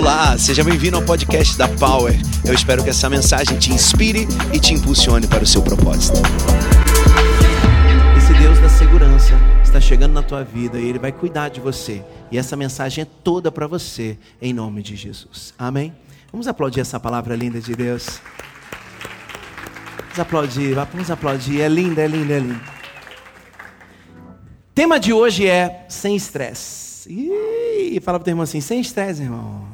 Olá, seja bem-vindo ao podcast da Power. Eu espero que essa mensagem te inspire e te impulsione para o seu propósito. Esse Deus da segurança está chegando na tua vida e ele vai cuidar de você. E essa mensagem é toda para você, em nome de Jesus. Amém? Vamos aplaudir essa palavra linda de Deus. Vamos aplaudir, vamos aplaudir. É linda, é linda, é linda. Tema de hoje é sem estresse. E fala para o teu irmão assim, sem estresse, irmão.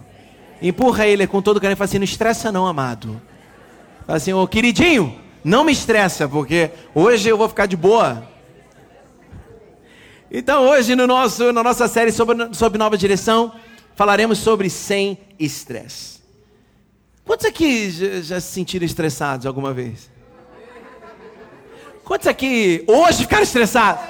Empurra ele com todo carinho e fala assim, não estressa não, amado. Fala assim, ô queridinho, não me estressa, porque hoje eu vou ficar de boa. Então hoje no nosso, na nossa série sobre, sobre nova direção, falaremos sobre sem estresse. Quantos aqui já, já se sentiram estressados alguma vez? Quantos aqui hoje ficaram estressados?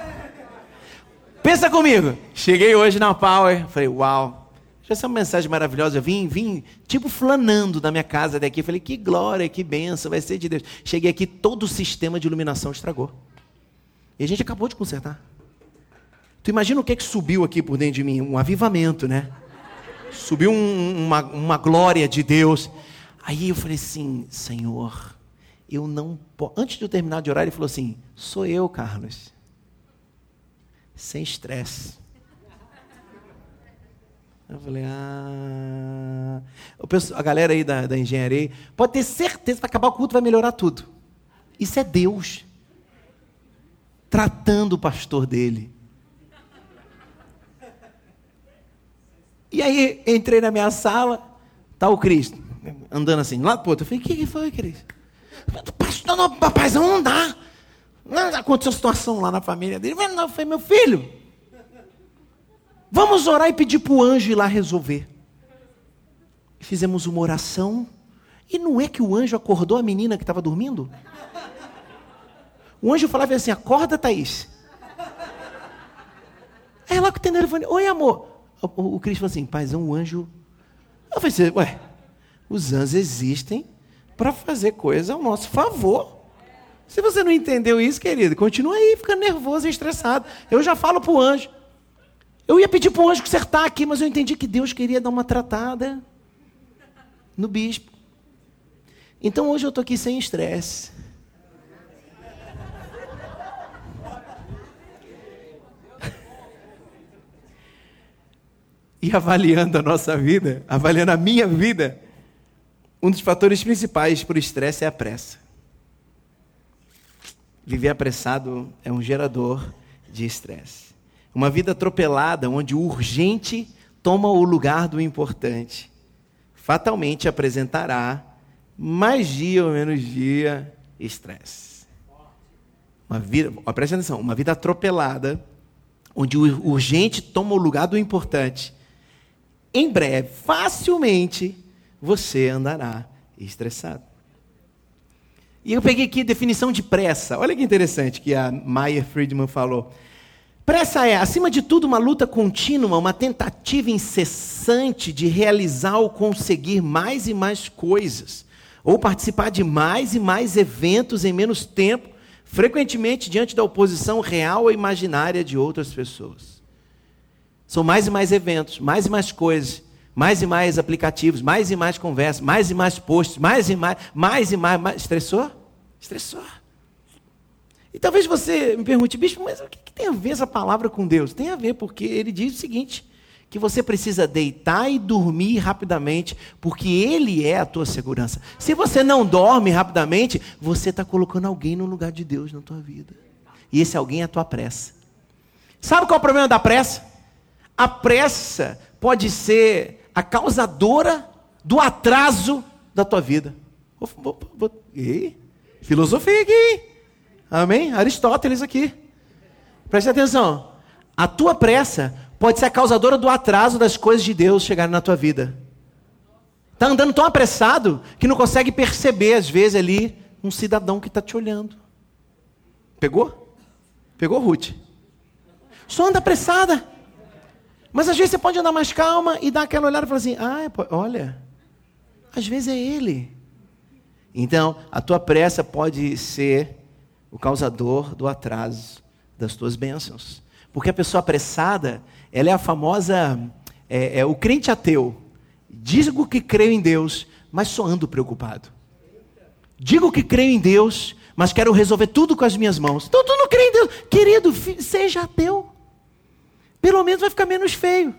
Pensa comigo. Cheguei hoje na Power, falei, uau. Já uma mensagem maravilhosa. Eu vim, vim, tipo, flanando da minha casa daqui. Falei, que glória, que benção, vai ser de Deus. Cheguei aqui, todo o sistema de iluminação estragou. E a gente acabou de consertar. Tu imagina o que, é que subiu aqui por dentro de mim? Um avivamento, né? Subiu um, uma, uma glória de Deus. Aí eu falei assim, Senhor, eu não posso. Antes de eu terminar de orar, ele falou assim: sou eu, Carlos. Sem estresse. Eu falei, ah. Penso, a galera aí da, da engenharia, pode ter certeza que vai acabar o culto, vai melhorar tudo. Isso é Deus. Tratando o pastor dele. E aí entrei na minha sala, tá o Cristo, andando assim, lá pro outro. Eu falei, o que, que foi, Cristo? Pastor, não, papaizão, não dá. Aconteceu uma situação lá na família dele. Não, foi meu filho. Vamos orar e pedir para o anjo ir lá resolver. Fizemos uma oração. E não é que o anjo acordou a menina que estava dormindo? O anjo falava assim: acorda, Thaís. Aí ela com o telefone: Oi, amor. O, o Cristo falou assim: paizão, o anjo. Eu falei assim: ué, os anjos existem para fazer coisa ao nosso favor. Se você não entendeu isso, querido, continua aí ficando nervoso e estressado. Eu já falo para o anjo. Eu ia pedir para o anjo consertar aqui, mas eu entendi que Deus queria dar uma tratada no bispo. Então hoje eu estou aqui sem estresse. E avaliando a nossa vida, avaliando a minha vida, um dos fatores principais para o estresse é a pressa. Viver apressado é um gerador de estresse. Uma vida atropelada, onde o urgente toma o lugar do importante, fatalmente apresentará, mais dia ou menos dia, estresse. Uma vida, ó, presta atenção, uma vida atropelada, onde o urgente toma o lugar do importante, em breve, facilmente, você andará estressado. E eu peguei aqui a definição de pressa. Olha que interessante que a Maya Friedman falou. Pressa é, acima de tudo, uma luta contínua, uma tentativa incessante de realizar ou conseguir mais e mais coisas, ou participar de mais e mais eventos em menos tempo, frequentemente diante da oposição real ou imaginária de outras pessoas. São mais e mais eventos, mais e mais coisas, mais e mais aplicativos, mais e mais conversas, mais e mais posts, mais e mais, mais e mais, mais. Estressou? Estressou. E talvez você me pergunte, bicho, mas o que, que tem a ver essa palavra com Deus? Tem a ver, porque ele diz o seguinte: que você precisa deitar e dormir rapidamente, porque Ele é a tua segurança. Se você não dorme rapidamente, você está colocando alguém no lugar de Deus na tua vida. E esse alguém é a tua pressa. Sabe qual é o problema da pressa? A pressa pode ser a causadora do atraso da tua vida. Vou, filosofia aqui. Amém? Aristóteles aqui. Preste atenção. A tua pressa pode ser a causadora do atraso das coisas de Deus chegarem na tua vida. Está andando tão apressado que não consegue perceber, às vezes, ali, um cidadão que está te olhando. Pegou? Pegou, Ruth? Só anda apressada. Mas às vezes você pode andar mais calma e dar aquela olhada e falar assim: ah, olha, às vezes é ele. Então, a tua pressa pode ser o causador do atraso das tuas bênçãos. Porque a pessoa apressada, ela é a famosa, é, é o crente ateu. Digo que creio em Deus, mas só ando preocupado. Digo que creio em Deus, mas quero resolver tudo com as minhas mãos. Então tu não crê em Deus. Querido, seja ateu. Pelo menos vai ficar menos feio.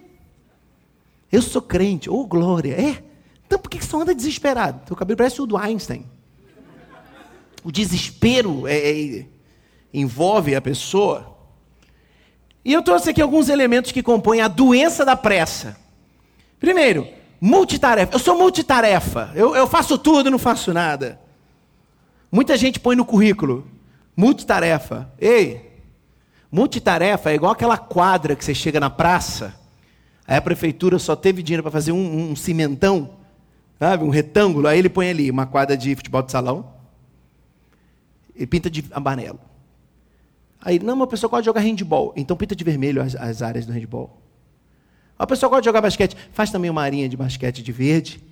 Eu sou crente, ô oh, glória. É? Então por que você anda desesperado? Teu cabelo parece o do Einstein. O desespero é, é, envolve a pessoa. E eu trouxe aqui alguns elementos que compõem a doença da pressa. Primeiro, multitarefa. Eu sou multitarefa. Eu, eu faço tudo, não faço nada. Muita gente põe no currículo, multitarefa. Ei, multitarefa é igual aquela quadra que você chega na praça, aí a prefeitura só teve dinheiro para fazer um, um, cimentão, sabe, um retângulo, aí ele põe ali uma quadra de futebol de salão, pinta de amarelo. Aí, não, uma pessoa gosta de jogar handball, então pinta de vermelho as, as áreas do handball. A pessoa gosta de jogar basquete, faz também uma arinha de basquete de verde.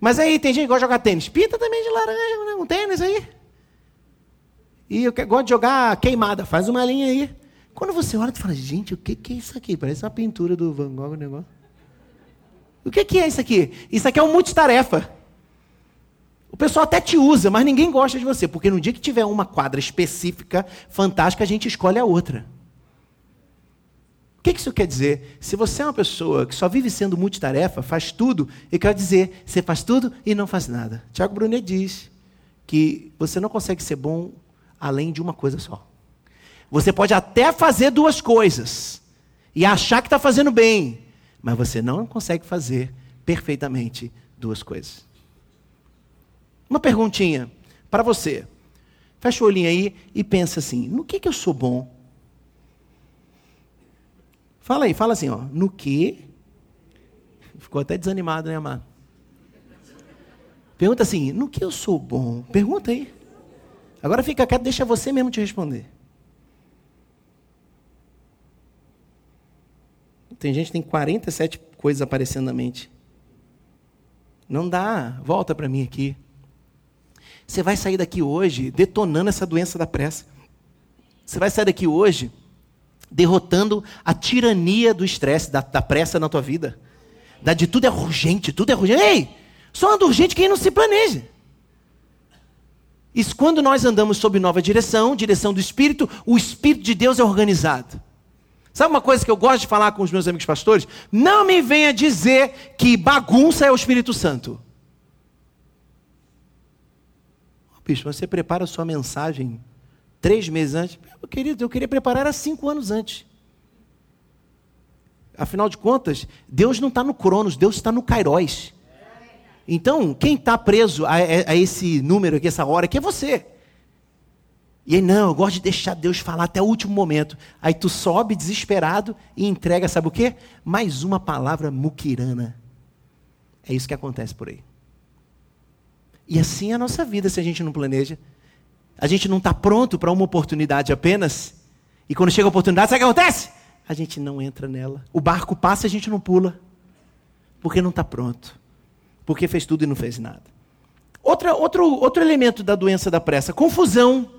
Mas aí tem gente que gosta de jogar tênis. Pinta também de laranja, né? um tênis aí. E eu gosto de jogar queimada. Faz uma linha aí. Quando você olha, tu fala, gente, o que, que é isso aqui? Parece uma pintura do Van Gogh, o negócio. O que, que é isso aqui? Isso aqui é um multitarefa. O pessoal até te usa, mas ninguém gosta de você. Porque no dia que tiver uma quadra específica, fantástica, a gente escolhe a outra. O que isso quer dizer? Se você é uma pessoa que só vive sendo multitarefa, faz tudo, e quer dizer, você faz tudo e não faz nada. Tiago Brunet diz que você não consegue ser bom além de uma coisa só. Você pode até fazer duas coisas e achar que está fazendo bem, mas você não consegue fazer perfeitamente duas coisas. Uma perguntinha para você. Fecha o olhinho aí e pensa assim: no que, que eu sou bom? Fala aí, fala assim, ó. No que? Ficou até desanimado, né, amado? Pergunta assim, no que eu sou bom? Pergunta aí. Agora fica quieto, deixa você mesmo te responder. Tem gente que tem 47 coisas aparecendo na mente. Não dá, volta para mim aqui. Você vai sair daqui hoje detonando essa doença da pressa. Você vai sair daqui hoje derrotando a tirania do estresse, da, da, pressa na tua vida. Da de tudo é urgente, tudo é urgente. Ei, só anda urgente quem não se planeja. Isso quando nós andamos sob nova direção, direção do Espírito, o Espírito de Deus é organizado. Sabe uma coisa que eu gosto de falar com os meus amigos pastores? Não me venha dizer que bagunça é o Espírito Santo. Você prepara a sua mensagem Três meses antes. Querido, eu queria preparar há cinco anos antes. Afinal de contas, Deus não está no Cronos, Deus está no Kairos. Então, quem está preso a, a, esse número aqui, essa hora aqui, é você. E aí, não, eu gosto de deixar Deus falar até o último momento. Aí tu sobe desesperado e entrega, sabe o quê? Mais uma palavra muquirana. É isso que acontece por aí. E assim é a nossa vida se a gente não planeja. A gente não está pronto para uma oportunidade apenas. E quando chega a oportunidade, sabe o que acontece? A gente não entra nela. O barco passa e a gente não pula. Porque não está pronto. Porque fez tudo e não fez nada. Outra, outro, outro elemento da doença da pressa: confusão.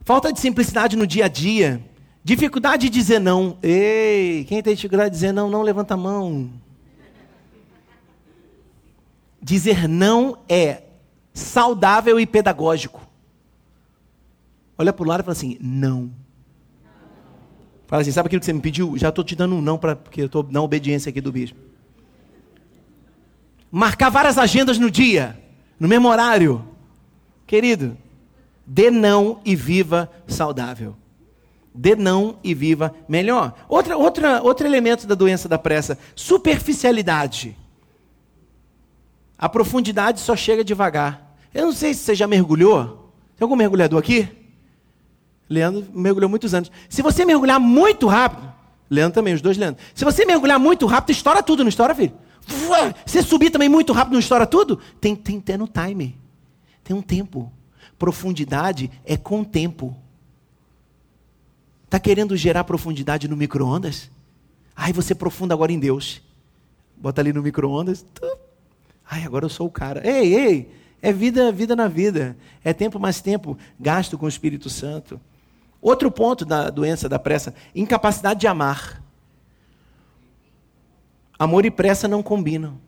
Falta de simplicidade no dia a dia. Dificuldade de dizer não. Ei, quem tem dificuldade de dizer não, não levanta a mão. Dizer não é saudável e pedagógico. Olha para o lado e fala assim: não. Fala assim: sabe aquilo que você me pediu? Já estou te dando um não, pra, porque eu estou na obediência aqui do bispo. Marcar várias agendas no dia, no mesmo horário. Querido, dê não e viva saudável. Dê não e viva melhor. Outra, outra, outro elemento da doença da pressa: superficialidade. A profundidade só chega devagar. Eu não sei se você já mergulhou. Tem algum mergulhador aqui? Leandro mergulhou muitos anos. Se você mergulhar muito rápido, Leandro também, os dois Leandro. Se você mergulhar muito rápido, estoura tudo, não estoura, filho? Se subir também muito rápido, não estoura tudo? Tem, tem, tem no time. Tem um tempo. Profundidade é com tempo. Está querendo gerar profundidade no micro-ondas? Ai, você profunda agora em Deus. Bota ali no micro-ondas. Ai, agora eu sou o cara. Ei, ei, é vida, vida na vida. É tempo mais tempo gasto com o Espírito Santo. Outro ponto da doença da pressa, incapacidade de amar. Amor e pressa não combinam.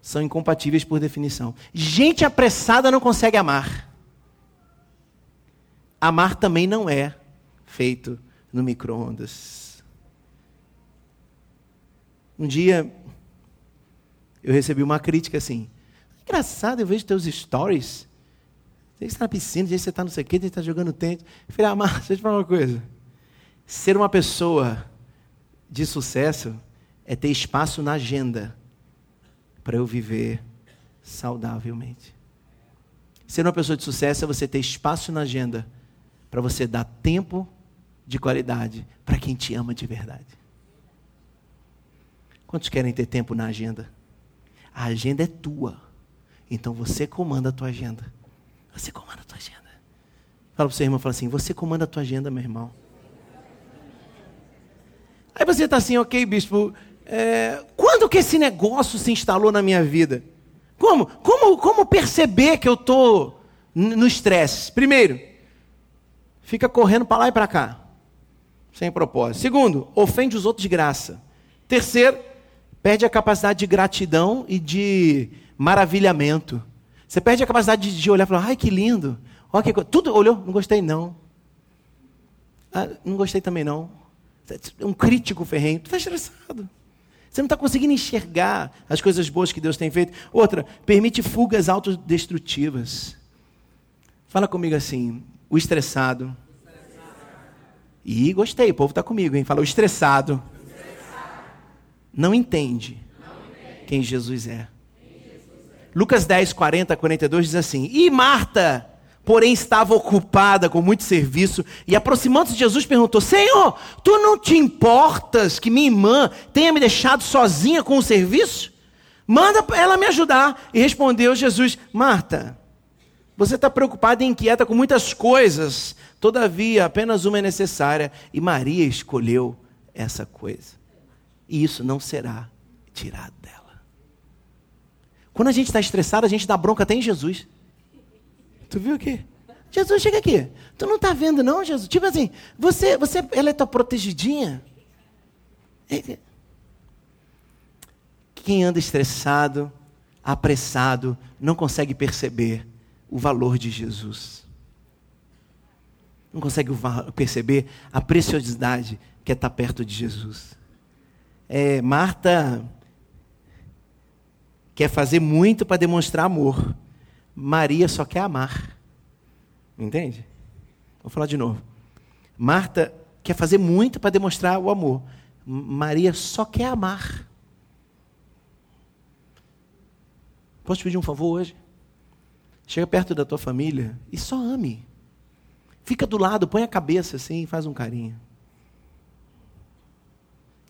São incompatíveis por definição. Gente apressada não consegue amar. Amar também não é feito no micro-ondas. Um dia eu recebi uma crítica assim. Engraçado, eu vejo teus stories. Você está na piscina, você está não sei o quê, você está jogando tênis. Eu falei, ah, mas deixa eu te falar uma coisa. Ser uma pessoa de sucesso é ter espaço na agenda para eu viver saudavelmente. Ser uma pessoa de sucesso é você ter espaço na agenda para você dar tempo de qualidade para quem te ama de verdade. Quantos querem ter tempo na agenda? A agenda é tua. Então você comanda a tua agenda. Você comanda a tua agenda. Fala para o seu irmão, fala assim, você comanda a tua agenda, meu irmão. Aí você está assim, ok, bispo, é, quando que esse negócio se instalou na minha vida? Como? Como, como perceber que eu estou no estresse? Primeiro, fica correndo para lá e para cá, sem propósito. Segundo, ofende os outros de graça. Terceiro, perde a capacidade de gratidão e de maravilhamento. Você perde a capacidade de olhar e falar, ai que lindo. Olha que tudo olhou, não gostei não. Ah, não gostei também não. Um crítico ferrenho, tu está estressado. Você não está conseguindo enxergar as coisas boas que Deus tem feito. Outra, permite fugas autodestrutivas. Fala comigo assim, o estressado. E gostei, o povo está comigo, hein? Fala, o estressado. Não, entende quem Jesus é. Lucas 10, 40, 42 diz assim: E Marta porém estava ocupada com muito serviço, e aproximando-se de Jesus perguntou: Senhor, tu não te importas que minha irmã tenha me deixado sozinha com o serviço? Manda ela me ajudar. E respondeu Jesus: Marta, você está preocupada e inquieta com muitas coisas, todavia apenas uma é necessária, e Maria escolheu essa coisa, e isso não será tirado dela. Quando a gente está estressado, a gente dá bronca até em Jesus. Tu viu aqui? Jesus, chega aqui. Tu não está vendo, não, Jesus? Tipo assim, você, você, ela é tua protegidinha. Quem anda estressado, apressado, não consegue perceber o valor de Jesus. Não consegue perceber a preciosidade que é estar perto de Jesus. É, Marta quer fazer muito para demonstrar amor. Maria só quer amar. Entende? Vou falar de novo. Marta quer fazer muito para demonstrar o amor. Maria só quer amar. Posso te pedir um favor hoje? Chega perto da tua família e só ame. Fica do lado, põe a cabeça assim e faz um carinho.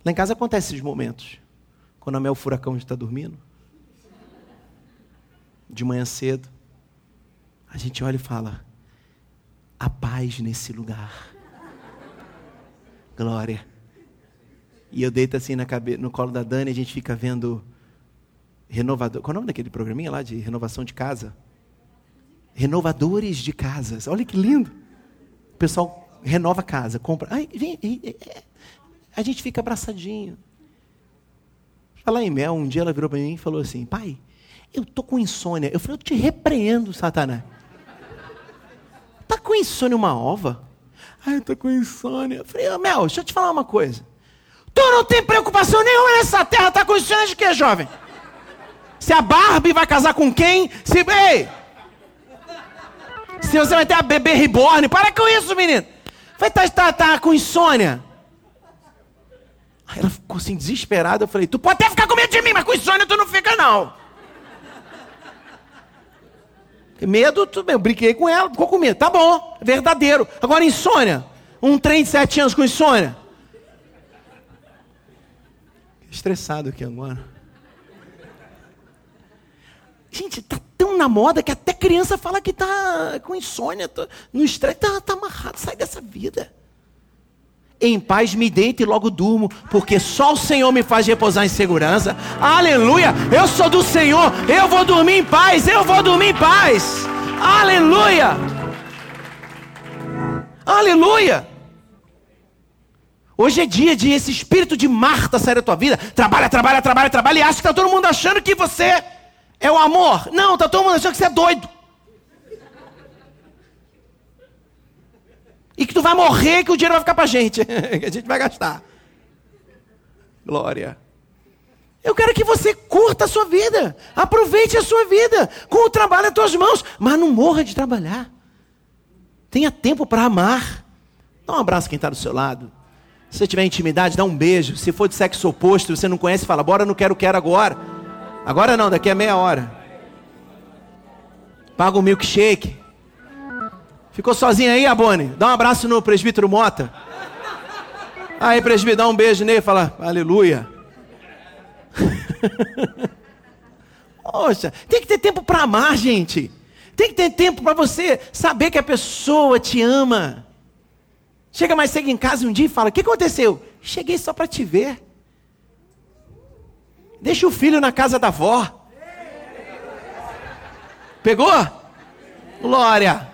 Lá em casa acontecem esses momentos. Quando a Mel Furacão está dormindo de manhã cedo, a gente olha e fala: a paz nesse lugar. Glória. E eu deito assim na cabe... no colo da Dani a gente fica vendo renovador. Qual é o nome daquele programinha lá de renovação de casa? Renovadores de casas. Olha que lindo. O pessoal renova a casa, compra. Ai, vem, a gente fica abraçadinho. Falar em Mel, um dia ela virou para mim e falou assim: Pai, eu tô com insônia. Eu falei, eu te repreendo, Satanás. Tá com insônia uma ova? Ai, eu tô com insônia. Eu falei, Mel, deixa eu te falar uma coisa. Tu não tem preocupação nenhuma nessa terra, tá com insônia de quê, jovem? Se a Barbie vai casar com quem? Se. Ei! Se você vai ter a bebê reborn, para com isso, menino. Vai estar tá, tá, tá com insônia. Aí ela ficou assim, desesperada. Eu falei, tu pode até ficar com medo de mim, mas com insônia tu não fica, não. Medo, tudo bem, eu brinquei com ela, ficou com medo. Tá bom, verdadeiro. Agora, insônia. Um trem de sete anos com insônia. Estressado aqui agora. Gente, tá tão na moda que até criança fala que tá com insônia, no estresse, tá, tá amarrado, sai dessa vida. Em paz me deito e logo durmo, porque só o Senhor me faz repousar em segurança. Aleluia! Eu sou do Senhor, eu vou dormir em paz, eu vou dormir em paz. Aleluia! Aleluia! Hoje é dia de esse espírito de Marta sair da tua vida. Trabalha, trabalha, trabalha, trabalha e acha que está todo mundo achando que você é o amor. Não, está todo mundo achando que você é doido. E que tu vai morrer, que o dinheiro vai ficar para a gente. que a gente vai gastar. Glória. Eu quero que você curta a sua vida. Aproveite a sua vida com o trabalho das tuas mãos. Mas não morra de trabalhar. Tenha tempo para amar. Dá um abraço quem está do seu lado. Se você tiver intimidade, dá um beijo. Se for de sexo oposto, você não conhece, fala, bora, não quero, quero agora. Agora não, daqui a meia hora. Paga um milkshake. Ficou sozinho aí, Abone? Dá um abraço no presbítero Mota. Aí, presbítero, dá um beijo nele e fala, aleluia. Poxa, tem que ter tempo para amar, gente. Tem que ter tempo para você saber que a pessoa te ama. Chega mais cedo em casa um dia e fala: O que aconteceu? Cheguei só para te ver. Deixa o filho na casa da avó. Pegou? Glória.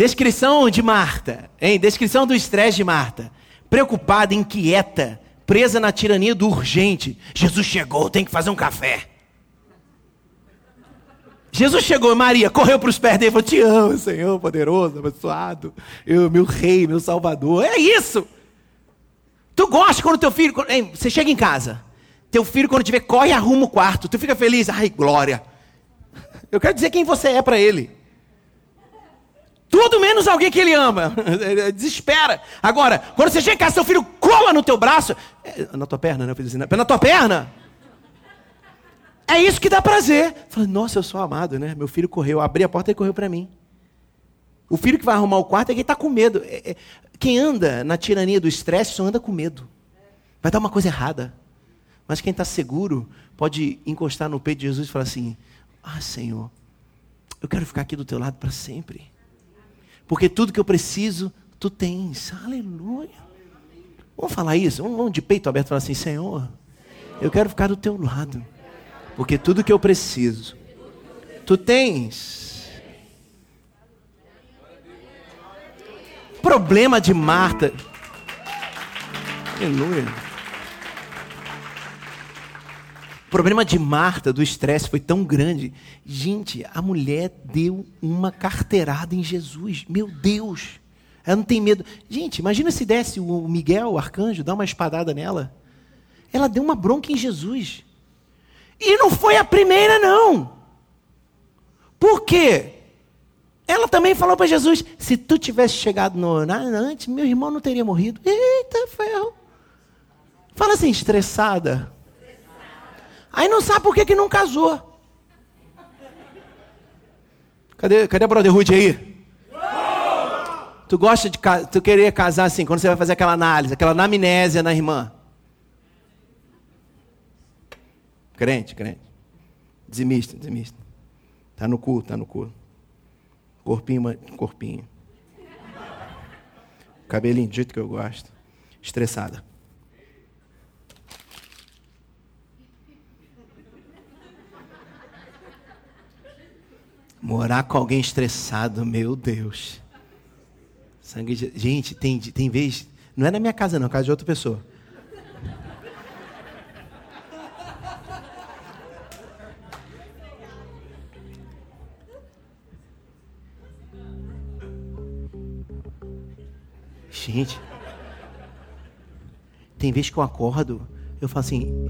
Descrição de Marta, hein? Descrição do estresse de Marta. Preocupada, inquieta, presa na tirania do urgente. Jesus chegou, tem que fazer um café. Jesus chegou, Maria correu para os pés dele e falou: Te amo, Senhor poderoso, abençoado, eu, meu rei, meu salvador. É isso. Tu gosta quando teu filho. Hein, você chega em casa, teu filho, quando te corre e arruma o quarto. Tu fica feliz, ai, glória. Eu quero dizer quem você é para ele. Tudo menos alguém que ele ama. Desespera. Agora, quando você chega em casa, seu filho cola no teu braço. É, na tua perna, né? Eu fiz assim, na tua perna. É isso que dá prazer. Fala, nossa, eu sou amado, né? Meu filho correu, abri a porta e correu para mim. O filho que vai arrumar o quarto é quem está com medo. É, é, quem anda na tirania do estresse só anda com medo. Vai dar uma coisa errada. Mas quem está seguro pode encostar no peito de Jesus e falar assim: Ah, Senhor, eu quero ficar aqui do teu lado para sempre. Porque tudo que eu preciso, tu tens. Aleluia. Vamos falar isso? Vamos de peito aberto falar assim: Senhor, eu quero ficar do teu lado. Porque tudo que eu preciso, tu tens. Problema de Marta. Aleluia. O problema de Marta, do estresse, foi tão grande. Gente, a mulher deu uma carteirada em Jesus. Meu Deus. Ela não tem medo. Gente, imagina se desse o Miguel, o arcanjo, dar uma espadada nela. Ela deu uma bronca em Jesus. E não foi a primeira, não. Por quê? Ela também falou para Jesus: se tu tivesse chegado no antes, meu irmão não teria morrido. Eita ferro. Fala assim, estressada. Aí não sabe por que, que não casou. Cadê, cadê a Brotherhood aí? Tu gosta de tu querer casar assim, quando você vai fazer aquela análise, aquela anamnésia na irmã. Crente, crente. Dizimista, dizimista. Está no cu, está no cu. Corpinho, corpinho. Cabelinho do jeito que eu gosto. Estressada. Morar com alguém estressado, meu Deus. Sangue de... Gente, tem, tem vez. Não é na minha casa, não, é casa de outra pessoa. Gente, tem vezes que eu acordo, eu falo assim,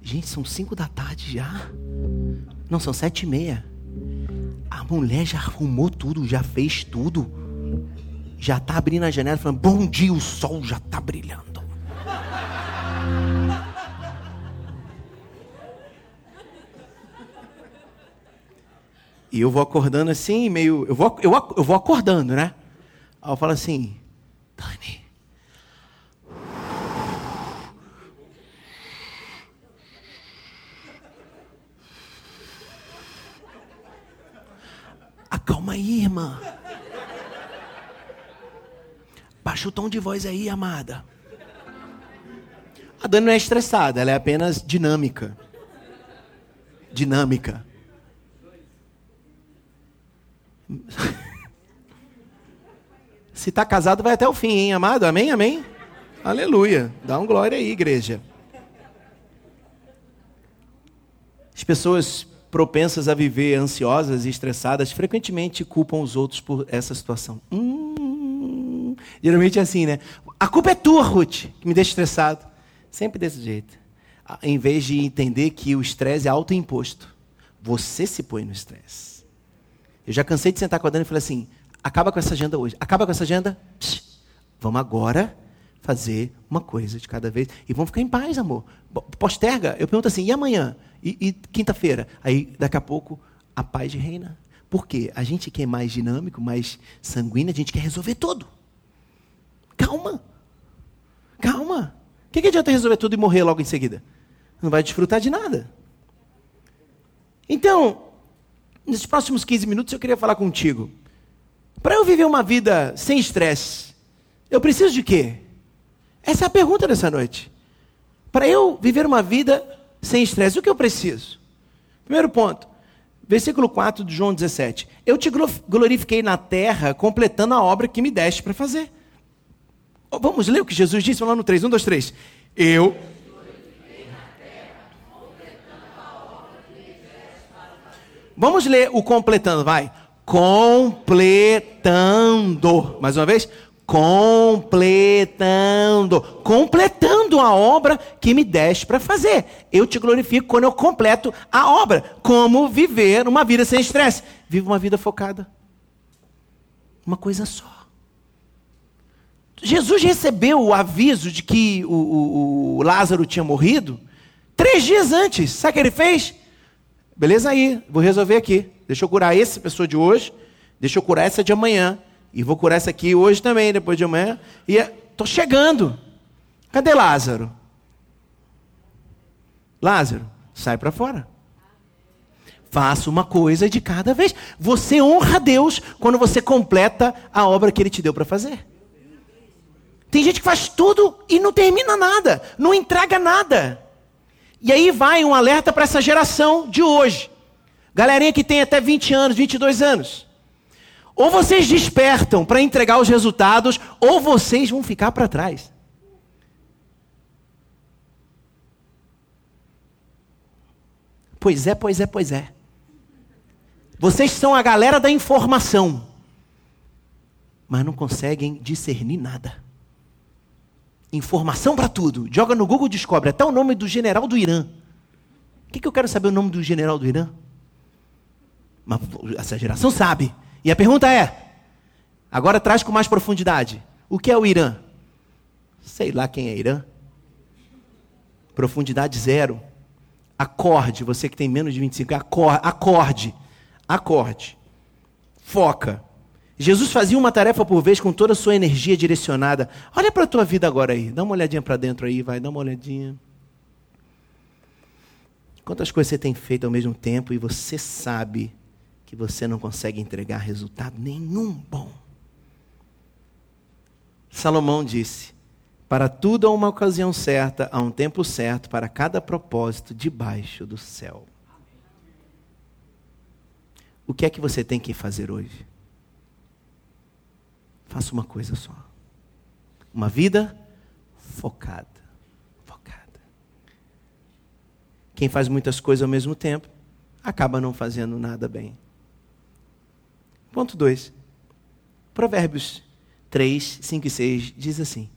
gente, são cinco da tarde já. Não, são sete e meia. Mulher já arrumou tudo, já fez tudo. Já está abrindo a janela falando, bom dia, o sol já está brilhando. E eu vou acordando assim, meio. Eu vou, eu, eu vou acordando, né? Aí eu falo assim, Dani. Acalma aí, irmã. Baixa o tom de voz aí, amada. A Dani não é estressada, ela é apenas dinâmica. Dinâmica. Se está casado, vai até o fim, hein, amado? Amém, amém? Aleluia. Dá um glória aí, igreja. As pessoas propensas a viver ansiosas e estressadas frequentemente culpam os outros por essa situação. Hum, geralmente é assim, né? A culpa é tua, Ruth, que me deixa estressado. Sempre desse jeito. Em vez de entender que o estresse é autoimposto. Você se põe no estresse. Eu já cansei de sentar com a Dani e falei assim: acaba com essa agenda hoje. Acaba com essa agenda. Psh, vamos agora fazer uma coisa de cada vez. E vamos ficar em paz, amor. Posterga. Eu pergunto assim: e amanhã? E, e quinta-feira? Aí, daqui a pouco, a paz reina. Por quê? A gente que é mais dinâmico, mais sanguíneo, a gente quer resolver tudo. Calma. Calma. O que, que adianta resolver tudo e morrer logo em seguida? Não vai desfrutar de nada. Então, nesses próximos 15 minutos eu queria falar contigo. Para eu viver uma vida sem estresse, eu preciso de quê? Essa é a pergunta dessa noite. Para eu viver uma vida sem estresse, o que eu preciso? Primeiro ponto, versículo 4 de João 17. Eu te glorifiquei na terra, completando a obra que me deste para fazer. Vamos ler o que Jesus disse? Lá no 3. 1, 2, 3. Eu Vamos ler o completando, vai. Completando. Mais uma vez. Completando. Completando a obra que me deste para fazer. Eu te glorifico quando eu completo a obra. Como viver uma vida sem estresse. Viva uma vida focada. Uma coisa só. Jesus recebeu o aviso de que o, o, o Lázaro tinha morrido três dias antes. Sabe o que ele fez? Beleza aí, vou resolver aqui. Deixa eu curar essa pessoa de hoje, deixa eu curar essa de amanhã. E vou curar essa aqui hoje também, depois de amanhã. E estou chegando. Cadê Lázaro? Lázaro, sai para fora. Faça uma coisa de cada vez. Você honra Deus quando você completa a obra que Ele te deu para fazer. Tem gente que faz tudo e não termina nada, não entrega nada. E aí vai um alerta para essa geração de hoje. Galerinha que tem até 20 anos, 22 anos. Ou vocês despertam para entregar os resultados, ou vocês vão ficar para trás. Pois é, pois é, pois é. Vocês são a galera da informação, mas não conseguem discernir nada informação para tudo. Joga no Google descobre até o nome do general do Irã. O que, que eu quero saber o nome do general do Irã? Mas essa geração sabe. E a pergunta é: agora traz com mais profundidade. O que é o Irã? Sei lá quem é Irã. Profundidade zero. Acorde, você que tem menos de 25, acorde, acorde. Acorde. Foca. Jesus fazia uma tarefa por vez com toda a sua energia direcionada. Olha para a tua vida agora aí. Dá uma olhadinha para dentro aí, vai, dá uma olhadinha. Quantas coisas você tem feito ao mesmo tempo e você sabe que você não consegue entregar resultado nenhum bom. Salomão disse: Para tudo há uma ocasião certa, há um tempo certo para cada propósito debaixo do céu. O que é que você tem que fazer hoje? Faça uma coisa só. Uma vida focada. Focada. Quem faz muitas coisas ao mesmo tempo acaba não fazendo nada bem. Ponto 2. Provérbios 3, 5 e 6 diz assim: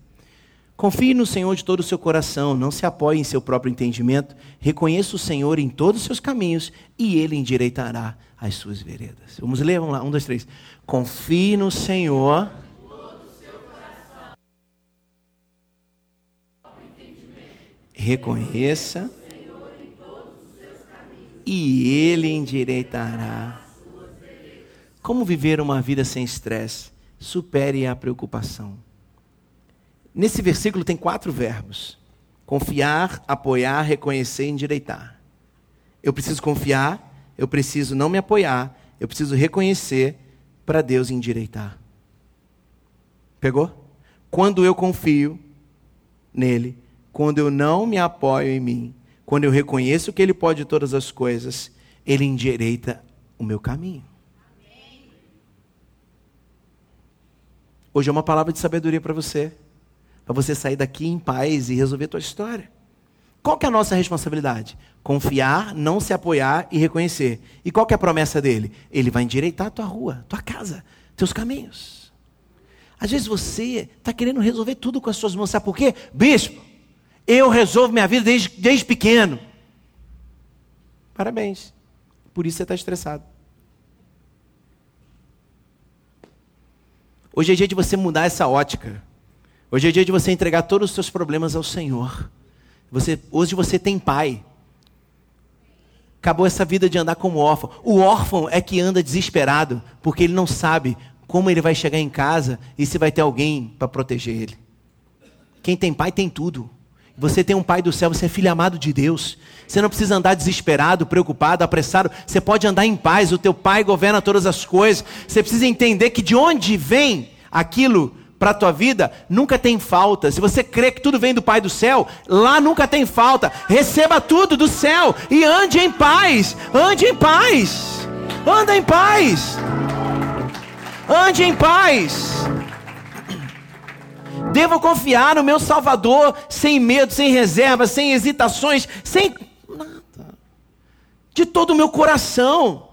Confie no Senhor de todo o seu coração, não se apoie em seu próprio entendimento, reconheça o Senhor em todos os seus caminhos e ele endireitará as suas veredas. Vamos ler, vamos lá, um, dois, três. Confie no Senhor reconheça e Ele endireitará. Como viver uma vida sem estresse? Supere a preocupação. Nesse versículo tem quatro verbos: confiar, apoiar, reconhecer e endireitar. Eu preciso confiar, eu preciso não me apoiar, eu preciso reconhecer para Deus endireitar. Pegou? Quando eu confio nele, quando eu não me apoio em mim, quando eu reconheço que Ele pode todas as coisas, Ele endireita o meu caminho. Hoje é uma palavra de sabedoria para você. Para você sair daqui em paz e resolver a tua história. Qual que é a nossa responsabilidade? Confiar, não se apoiar e reconhecer. E qual que é a promessa dele? Ele vai endireitar a tua rua, tua casa, teus caminhos. Às vezes você está querendo resolver tudo com as suas mãos. Sabe por quê? Bispo, eu resolvo minha vida desde, desde pequeno. Parabéns. Por isso você está estressado. Hoje é dia de você mudar essa ótica. Hoje é dia de você entregar todos os seus problemas ao Senhor. Você, hoje você tem pai. Acabou essa vida de andar como órfão. O órfão é que anda desesperado, porque ele não sabe como ele vai chegar em casa e se vai ter alguém para proteger ele. Quem tem pai tem tudo. Você tem um pai do céu, você é filho amado de Deus. Você não precisa andar desesperado, preocupado, apressado. Você pode andar em paz. O teu pai governa todas as coisas. Você precisa entender que de onde vem aquilo para a tua vida, nunca tem falta. Se você crê que tudo vem do Pai do céu, lá nunca tem falta. Receba tudo do céu e ande em paz. Ande em paz. Anda em paz. Ande em paz. Devo confiar no meu Salvador sem medo, sem reserva, sem hesitações, sem. De todo o meu coração.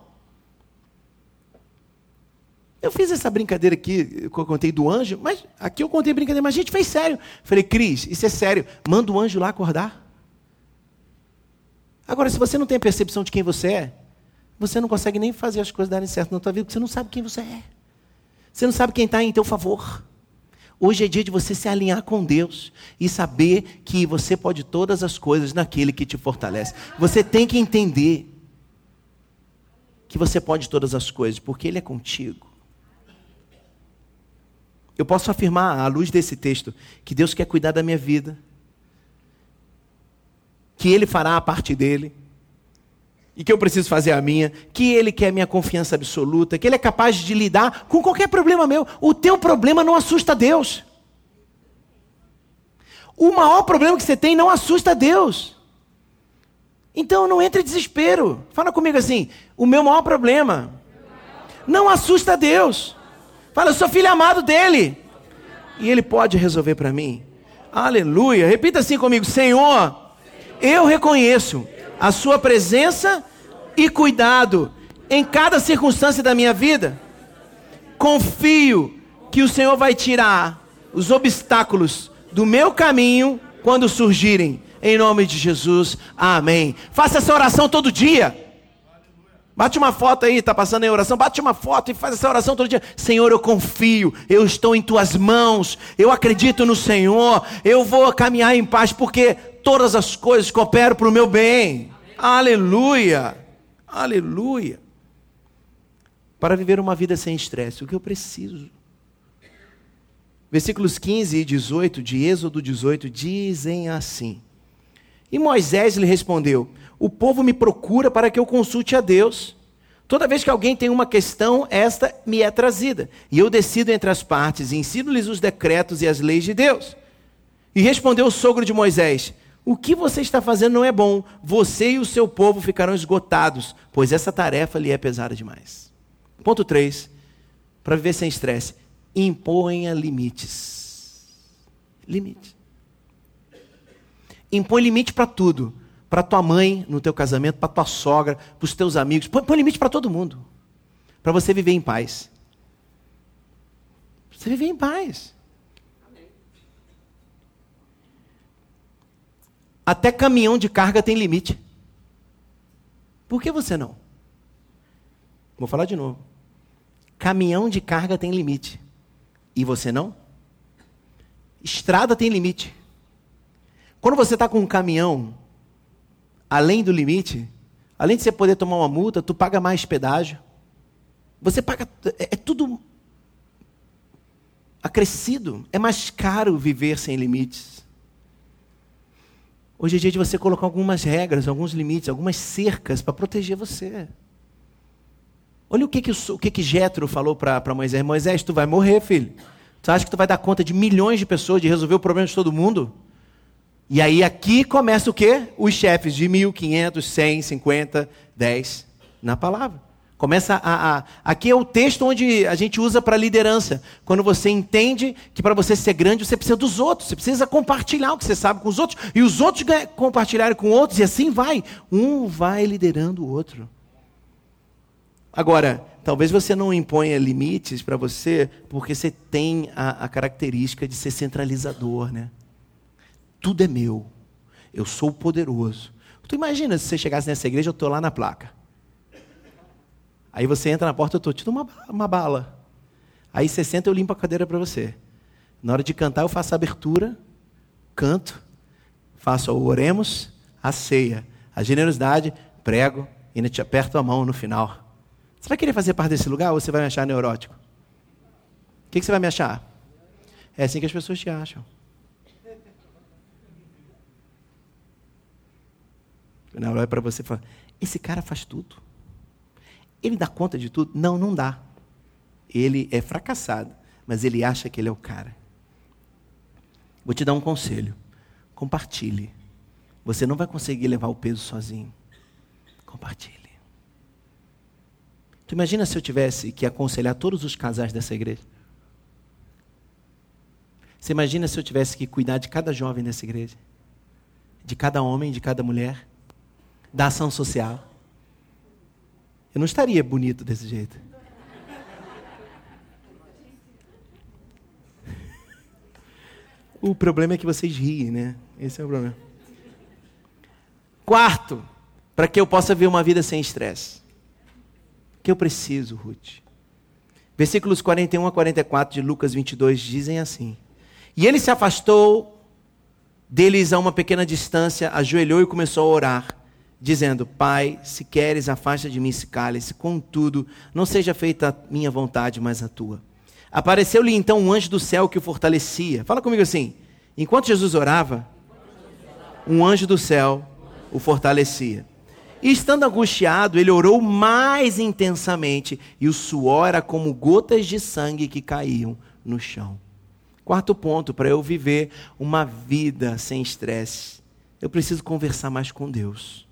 Eu fiz essa brincadeira aqui, que eu contei do anjo, mas aqui eu contei brincadeira, mas a gente fez sério. Falei, Cris, isso é sério, manda o anjo lá acordar. Agora, se você não tem a percepção de quem você é, você não consegue nem fazer as coisas darem certo na tua vida, porque você não sabe quem você é. Você não sabe quem está em teu favor. Hoje é dia de você se alinhar com Deus e saber que você pode todas as coisas naquele que te fortalece. Você tem que entender que você pode todas as coisas, porque Ele é contigo. Eu posso afirmar, à luz desse texto, que Deus quer cuidar da minha vida, que Ele fará a parte dele, e que eu preciso fazer a minha, que Ele quer minha confiança absoluta, que Ele é capaz de lidar com qualquer problema meu. O teu problema não assusta Deus. O maior problema que você tem não assusta Deus. Então não entre em desespero. Fala comigo assim: o meu maior problema não assusta Deus. Fala, eu sou filho amado dele. E ele pode resolver para mim. Aleluia. Repita assim comigo: Senhor, eu reconheço a Sua presença e cuidado em cada circunstância da minha vida. Confio que o Senhor vai tirar os obstáculos do meu caminho quando surgirem. Em nome de Jesus, amém. Faça essa oração todo dia. Bate uma foto aí, está passando em oração, bate uma foto e faz essa oração todo dia. Senhor, eu confio, eu estou em tuas mãos, eu acredito no Senhor, eu vou caminhar em paz, porque todas as coisas cooperam para o meu bem. Aleluia! Aleluia! Para viver uma vida sem estresse, o que eu preciso? Versículos 15 e 18 de Êxodo 18 dizem assim: E Moisés lhe respondeu: o povo me procura para que eu consulte a Deus. Toda vez que alguém tem uma questão, esta me é trazida. E eu decido entre as partes e ensino-lhes os decretos e as leis de Deus. E respondeu o sogro de Moisés: O que você está fazendo não é bom. Você e o seu povo ficarão esgotados, pois essa tarefa lhe é pesada demais. Ponto 3. Para viver sem estresse, imponha limites. Limite. Impõe limite para tudo para tua mãe no teu casamento, para tua sogra, para os teus amigos. Põe, põe limite para todo mundo. Para você viver em paz. Você viver em paz. Até caminhão de carga tem limite. Por que você não? Vou falar de novo. Caminhão de carga tem limite. E você não? Estrada tem limite. Quando você está com um caminhão além do limite, além de você poder tomar uma multa, tu paga mais pedágio. Você paga. É, é tudo acrescido. É mais caro viver sem limites. Hoje é dia de você colocar algumas regras, alguns limites, algumas cercas para proteger você. Olha o que que, o, que, que Jetro falou para Moisés. Moisés, tu vai morrer, filho. Tu acha que tu vai dar conta de milhões de pessoas, de resolver o problema de todo mundo? E aí aqui começa o quê? Os chefes de 1.500, 100, 50, 10 na palavra. Começa a, a, Aqui é o texto onde a gente usa para liderança. Quando você entende que para você ser grande, você precisa dos outros. Você precisa compartilhar o que você sabe com os outros. E os outros compartilharem com outros. E assim vai. Um vai liderando o outro. Agora, talvez você não imponha limites para você, porque você tem a, a característica de ser centralizador, né? Tudo é meu. Eu sou poderoso. Tu imagina se você chegasse nessa igreja, eu estou lá na placa. Aí você entra na porta, eu estou te dando uma, uma bala. Aí você senta, eu limpo a cadeira para você. Na hora de cantar, eu faço a abertura, canto, faço o oremos, a ceia, a generosidade, prego e ainda te aperto a mão no final. Você vai querer fazer parte desse lugar ou você vai me achar neurótico? O que, que você vai me achar? É assim que as pessoas te acham. Ela olha para você e fala: Esse cara faz tudo. Ele dá conta de tudo? Não, não dá. Ele é fracassado, mas ele acha que ele é o cara. Vou te dar um conselho: compartilhe. Você não vai conseguir levar o peso sozinho. Compartilhe. Tu imagina se eu tivesse que aconselhar todos os casais dessa igreja? Você imagina se eu tivesse que cuidar de cada jovem dessa igreja? De cada homem, de cada mulher? Da ação social? Eu não estaria bonito desse jeito. O problema é que vocês riem, né? Esse é o problema. Quarto, para que eu possa ver uma vida sem estresse. O que eu preciso, Ruth? Versículos 41 a 44 de Lucas 22 dizem assim: E ele se afastou deles a uma pequena distância, ajoelhou e começou a orar dizendo: Pai, se queres, afasta de mim esse cálice, contudo, não seja feita a minha vontade, mas a tua. Apareceu-lhe então um anjo do céu que o fortalecia. Fala comigo assim: enquanto Jesus orava, um anjo do céu o fortalecia. E estando angustiado, ele orou mais intensamente, e o suor era como gotas de sangue que caíam no chão. Quarto ponto, para eu viver uma vida sem estresse, eu preciso conversar mais com Deus.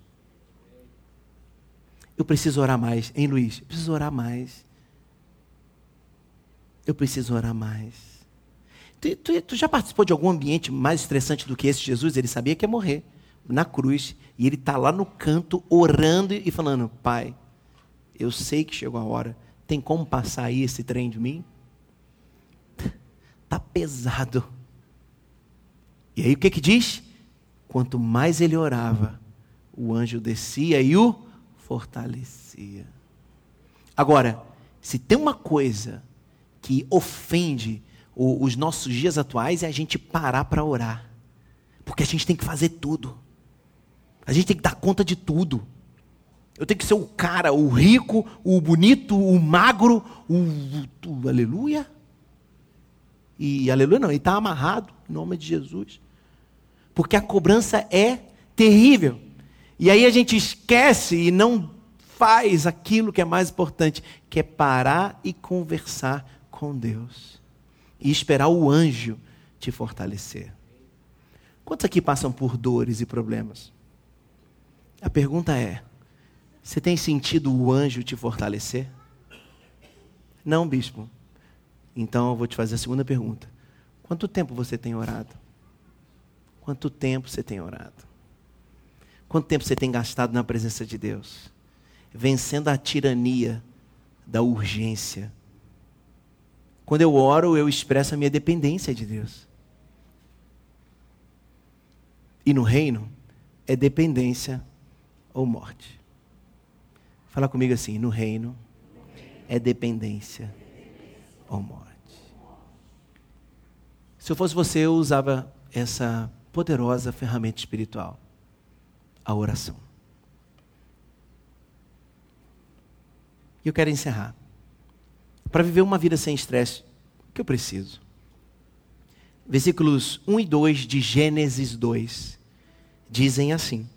Eu preciso orar mais. Hein, Luiz? Eu preciso orar mais. Eu preciso orar mais. Tu, tu, tu, já participou de algum ambiente mais estressante do que esse? Jesus, ele sabia que ia morrer na cruz. E ele está lá no canto, orando e falando: Pai, eu sei que chegou a hora. Tem como passar aí esse trem de mim? Tá pesado. E aí o que que diz? Quanto mais ele orava, o anjo descia e o fortalecia. Agora, se tem uma coisa que ofende os nossos dias atuais é a gente parar para orar. Porque a gente tem que fazer tudo. A gente tem que dar conta de tudo. Eu tenho que ser o cara, o rico, o bonito, o magro, o, o, o aleluia. E aleluia não, ele está amarrado em nome de Jesus. Porque a cobrança é terrível. E aí a gente esquece e não faz aquilo que é mais importante, que é parar e conversar com Deus. E esperar o anjo te fortalecer. Quantos aqui passam por dores e problemas? A pergunta é: você tem sentido o anjo te fortalecer? Não, bispo. Então eu vou te fazer a segunda pergunta. Quanto tempo você tem orado? Quanto tempo você tem orado? Quanto tempo você tem gastado na presença de Deus? Vencendo a tirania da urgência. Quando eu oro, eu expresso a minha dependência de Deus. E no reino, é dependência ou morte. Fala comigo assim: no reino, é dependência ou morte. Se eu fosse você, eu usava essa poderosa ferramenta espiritual a oração. E eu quero encerrar. Para viver uma vida sem estresse, o que eu preciso? Versículos 1 e 2 de Gênesis 2 dizem assim: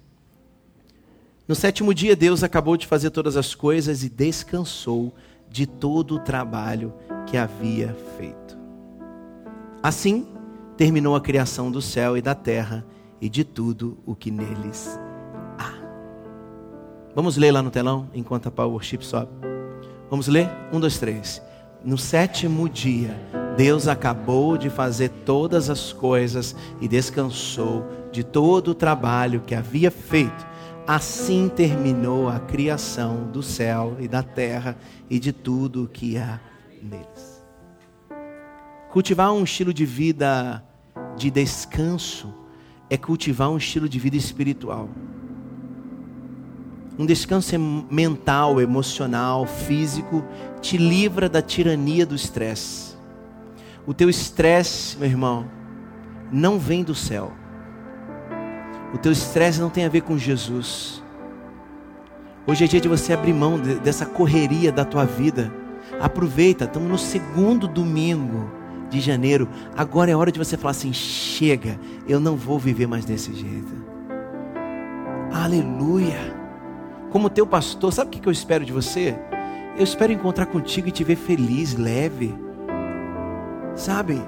No sétimo dia, Deus acabou de fazer todas as coisas e descansou de todo o trabalho que havia feito. Assim, terminou a criação do céu e da terra e de tudo o que neles Vamos ler lá no telão enquanto a Power Worship sobe. Vamos ler? Um, dois, três. No sétimo dia, Deus acabou de fazer todas as coisas e descansou de todo o trabalho que havia feito. Assim terminou a criação do céu e da terra e de tudo o que há neles. Cultivar um estilo de vida de descanso é cultivar um estilo de vida espiritual. Um descanso mental, emocional, físico, te livra da tirania do estresse. O teu estresse, meu irmão, não vem do céu. O teu estresse não tem a ver com Jesus. Hoje é dia de você abrir mão dessa correria da tua vida. Aproveita, estamos no segundo domingo de janeiro. Agora é hora de você falar assim: chega, eu não vou viver mais desse jeito. Aleluia. Como teu pastor, sabe o que eu espero de você? Eu espero encontrar contigo e te ver feliz, leve. Sabe?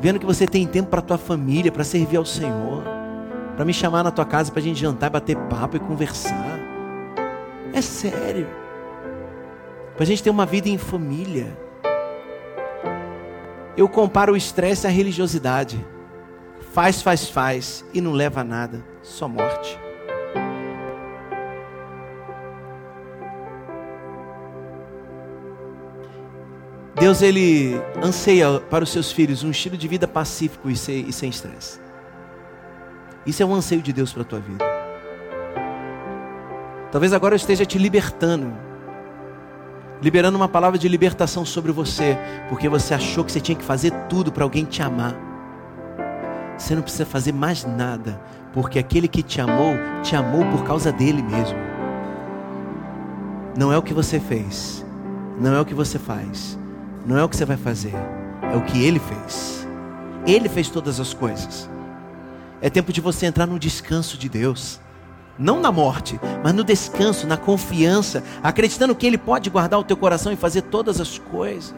Vendo que você tem tempo para tua família, para servir ao Senhor, para me chamar na tua casa para a gente jantar, bater papo e conversar. É sério. Para a gente ter uma vida em família. Eu comparo o estresse à religiosidade. Faz, faz, faz e não leva a nada, só morte. Deus ele anseia para os seus filhos um estilo de vida pacífico e sem, estresse. Isso é um anseio de Deus para a tua vida. Talvez agora eu esteja te libertando liberando uma palavra de libertação sobre você, porque você achou que você tinha que fazer tudo para alguém te amar. Você não precisa fazer mais nada, porque aquele que te amou, te amou por causa dele mesmo. Não é o que você fez, não é o que você faz, não é o que você vai fazer, é o que ele fez. Ele fez todas as coisas. É tempo de você entrar no descanso de Deus não na morte, mas no descanso, na confiança, acreditando que Ele pode guardar o teu coração e fazer todas as coisas.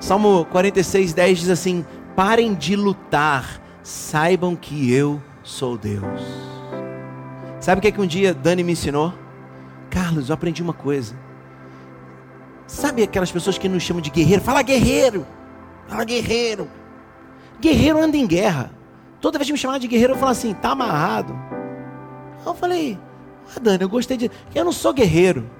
Salmo 46, 10 diz assim: Parem de lutar, saibam que eu sou Deus. Sabe o que, é que um dia Dani me ensinou? Carlos, eu aprendi uma coisa. Sabe aquelas pessoas que nos chamam de guerreiro? Fala guerreiro, fala guerreiro. Guerreiro anda em guerra. Toda vez que me chamava de guerreiro, eu falava assim, tá amarrado. Eu falei, ah, Dani, eu gostei de. Eu não sou guerreiro.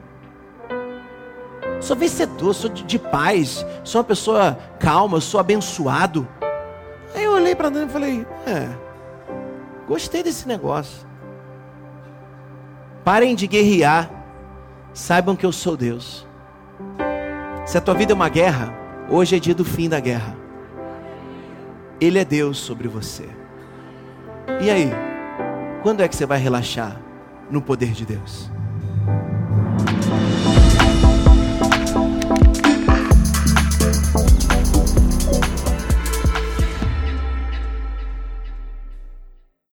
Sou vencedor, sou de, de paz, sou uma pessoa calma, sou abençoado. Aí eu olhei para Dani e falei, é, gostei desse negócio. Parem de guerrear, saibam que eu sou Deus. Se a tua vida é uma guerra, hoje é dia do fim da guerra. Ele é Deus sobre você. E aí? Quando é que você vai relaxar no poder de Deus?